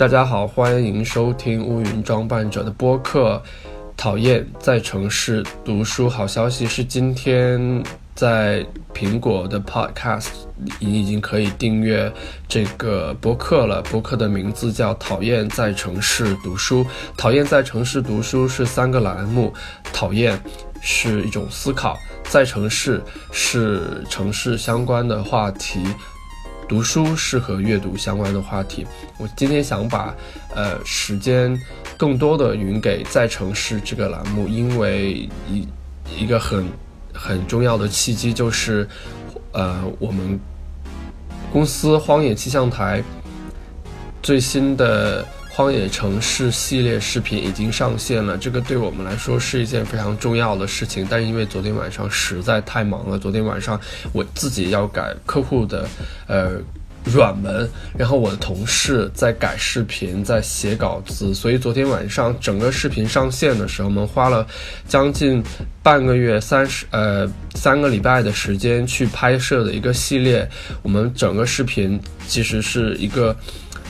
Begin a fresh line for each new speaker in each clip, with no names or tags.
大家好，欢迎收听乌云装扮者的播客。讨厌在城市读书，好消息是今天在苹果的 Podcast 你已经可以订阅这个播客了。播客的名字叫《讨厌在城市读书》。讨厌在城市读书是三个栏目，讨厌是一种思考，在城市是城市相关的话题。读书是和阅读相关的话题。我今天想把，呃，时间更多的匀给在城市这个栏目，因为一一个很很重要的契机就是，呃，我们公司荒野气象台最新的。荒野城市系列视频已经上线了，这个对我们来说是一件非常重要的事情。但是因为昨天晚上实在太忙了，昨天晚上我自己要改客户的呃软文，然后我的同事在改视频，在写稿子，所以昨天晚上整个视频上线的时候，我们花了将近半个月三十呃三个礼拜的时间去拍摄的一个系列。我们整个视频其实是一个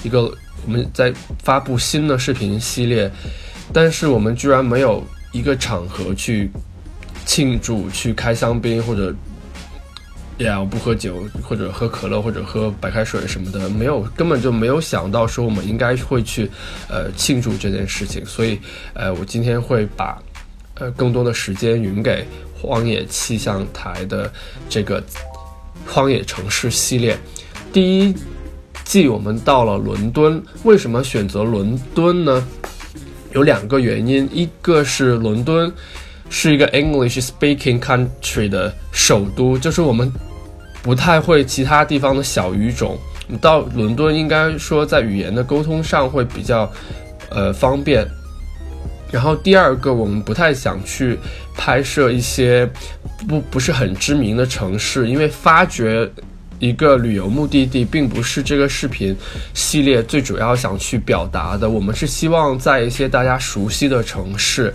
一个。我们在发布新的视频系列，但是我们居然没有一个场合去庆祝、去开香槟或者呀，我不喝酒，或者喝可乐，或者喝白开水什么的，没有，根本就没有想到说我们应该会去呃庆祝这件事情。所以，呃，我今天会把呃更多的时间匀给荒野气象台的这个荒野城市系列，第一。即我们到了伦敦，为什么选择伦敦呢？有两个原因，一个是伦敦是一个 English speaking country 的首都，就是我们不太会其他地方的小语种，到伦敦应该说在语言的沟通上会比较呃方便。然后第二个，我们不太想去拍摄一些不不是很知名的城市，因为发掘。一个旅游目的地，并不是这个视频系列最主要想去表达的。我们是希望在一些大家熟悉的城市，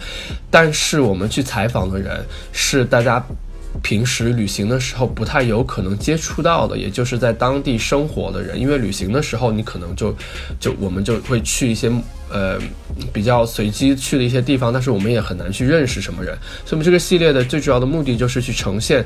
但是我们去采访的人是大家平时旅行的时候不太有可能接触到的，也就是在当地生活的人。因为旅行的时候，你可能就就我们就会去一些呃比较随机去的一些地方，但是我们也很难去认识什么人。所以，我们这个系列的最主要的目的就是去呈现。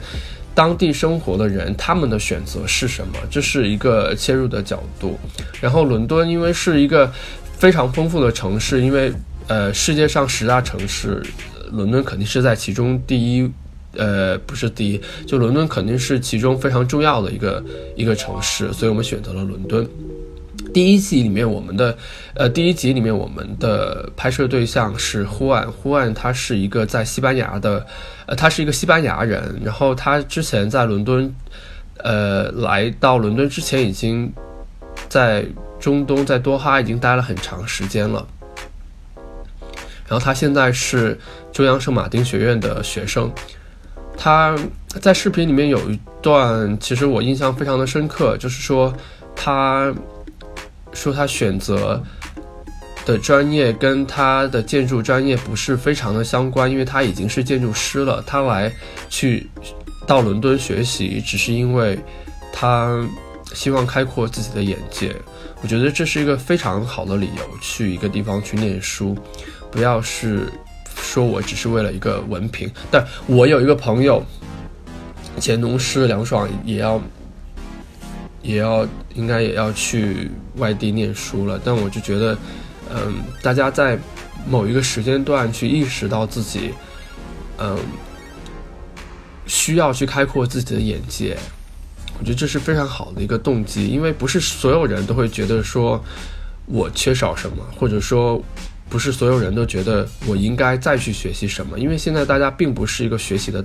当地生活的人，他们的选择是什么？这是一个切入的角度。然后，伦敦因为是一个非常丰富的城市，因为呃，世界上十大城市，伦敦肯定是在其中第一，呃，不是第一，就伦敦肯定是其中非常重要的一个一个城市，所以我们选择了伦敦。第一季里面，我们的，呃，第一集里面我们的拍摄对象是呼安，呼安他是一个在西班牙的，呃，他是一个西班牙人，然后他之前在伦敦，呃，来到伦敦之前已经在中东，在多哈已经待了很长时间了，然后他现在是中央圣马丁学院的学生，他在视频里面有一段，其实我印象非常的深刻，就是说他。说他选择的专业跟他的建筑专业不是非常的相关，因为他已经是建筑师了。他来去到伦敦学习，只是因为他希望开阔自己的眼界。我觉得这是一个非常好的理由，去一个地方去念书，不要是说我只是为了一个文凭。但我有一个朋友，前同事梁爽也要。也要应该也要去外地念书了，但我就觉得，嗯，大家在某一个时间段去意识到自己，嗯，需要去开阔自己的眼界，我觉得这是非常好的一个动机，因为不是所有人都会觉得说我缺少什么，或者说不是所有人都觉得我应该再去学习什么，因为现在大家并不是一个学习的，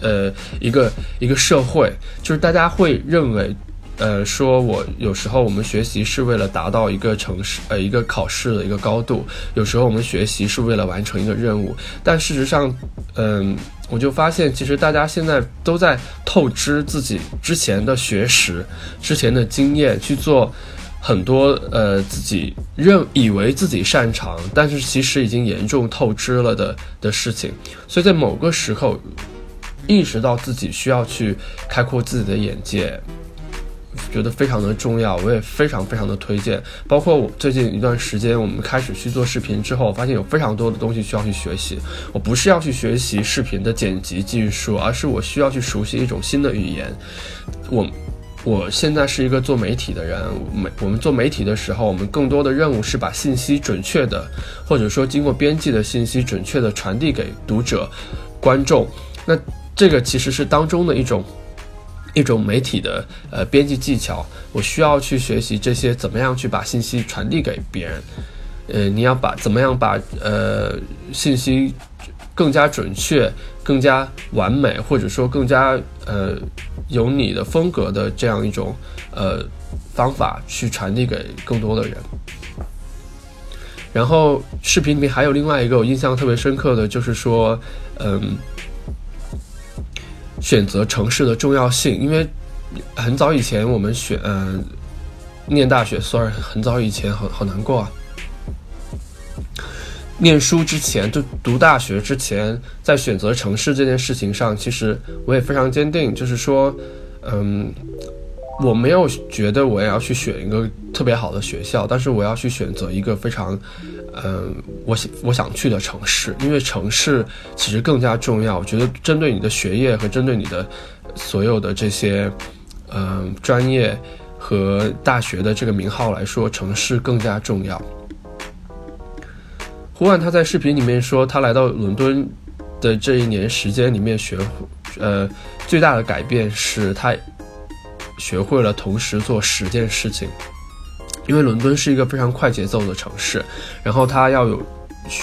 呃，一个一个社会，就是大家会认为。呃，说我有时候我们学习是为了达到一个城市呃一个考试的一个高度，有时候我们学习是为了完成一个任务，但事实上，嗯，我就发现其实大家现在都在透支自己之前的学识、之前的经验去做很多呃自己认以为自己擅长，但是其实已经严重透支了的的事情，所以在某个时候意识到自己需要去开阔自己的眼界。觉得非常的重要，我也非常非常的推荐。包括我最近一段时间，我们开始去做视频之后，发现有非常多的东西需要去学习。我不是要去学习视频的剪辑技术，而是我需要去熟悉一种新的语言。我我现在是一个做媒体的人，媒我们做媒体的时候，我们更多的任务是把信息准确的，或者说经过编辑的信息准确的传递给读者、观众。那这个其实是当中的一种。一种媒体的呃编辑技巧，我需要去学习这些怎么样去把信息传递给别人，呃，你要把怎么样把呃信息更加准确、更加完美，或者说更加呃有你的风格的这样一种呃方法去传递给更多的人。然后视频里面还有另外一个我印象特别深刻的就是说，嗯。选择城市的重要性，因为很早以前我们选嗯念大学，sorry，很早以前好好难过啊。念书之前，就读大学之前，在选择城市这件事情上，其实我也非常坚定，就是说，嗯。我没有觉得我要去选一个特别好的学校，但是我要去选择一个非常，嗯，我想我想去的城市，因为城市其实更加重要。我觉得针对你的学业和针对你的所有的这些，嗯，专业和大学的这个名号来说，城市更加重要。胡万他在视频里面说，他来到伦敦的这一年时间里面学，呃，最大的改变是他。学会了同时做十件事情，因为伦敦是一个非常快节奏的城市，然后它要有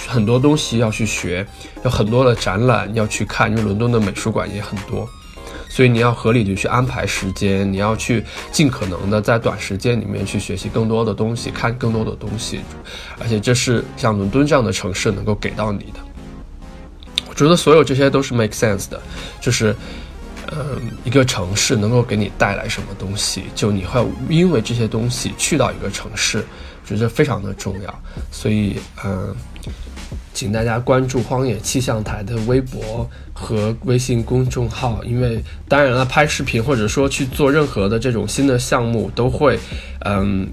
很多东西要去学，有很多的展览要去看，因为伦敦的美术馆也很多，所以你要合理的去安排时间，你要去尽可能的在短时间里面去学习更多的东西，看更多的东西，而且这是像伦敦这样的城市能够给到你的。我觉得所有这些都是 make sense 的，就是。嗯，一个城市能够给你带来什么东西？就你会因为这些东西去到一个城市，觉得非常的重要。所以，嗯，请大家关注荒野气象台的微博和微信公众号，因为当然了，拍视频或者说去做任何的这种新的项目，都会，嗯。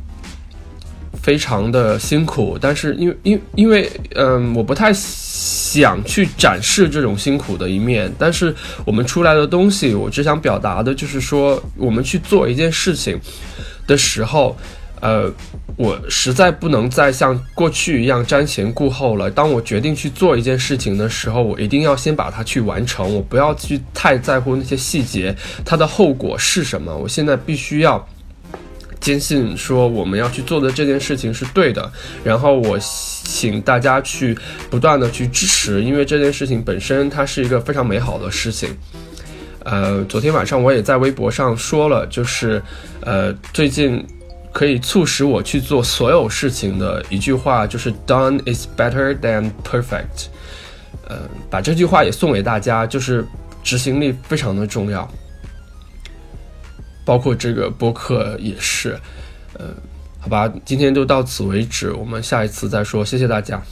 非常的辛苦，但是因为因因为嗯，我不太想去展示这种辛苦的一面。但是我们出来的东西，我只想表达的就是说，我们去做一件事情的时候，呃，我实在不能再像过去一样瞻前顾后了。当我决定去做一件事情的时候，我一定要先把它去完成，我不要去太在乎那些细节，它的后果是什么。我现在必须要。坚信说我们要去做的这件事情是对的，然后我请大家去不断的去支持，因为这件事情本身它是一个非常美好的事情。呃，昨天晚上我也在微博上说了，就是呃最近可以促使我去做所有事情的一句话，就是 “Done is better than perfect”。呃，把这句话也送给大家，就是执行力非常的重要。包括这个播客也是，呃，好吧，今天就到此为止，我们下一次再说，谢谢大家。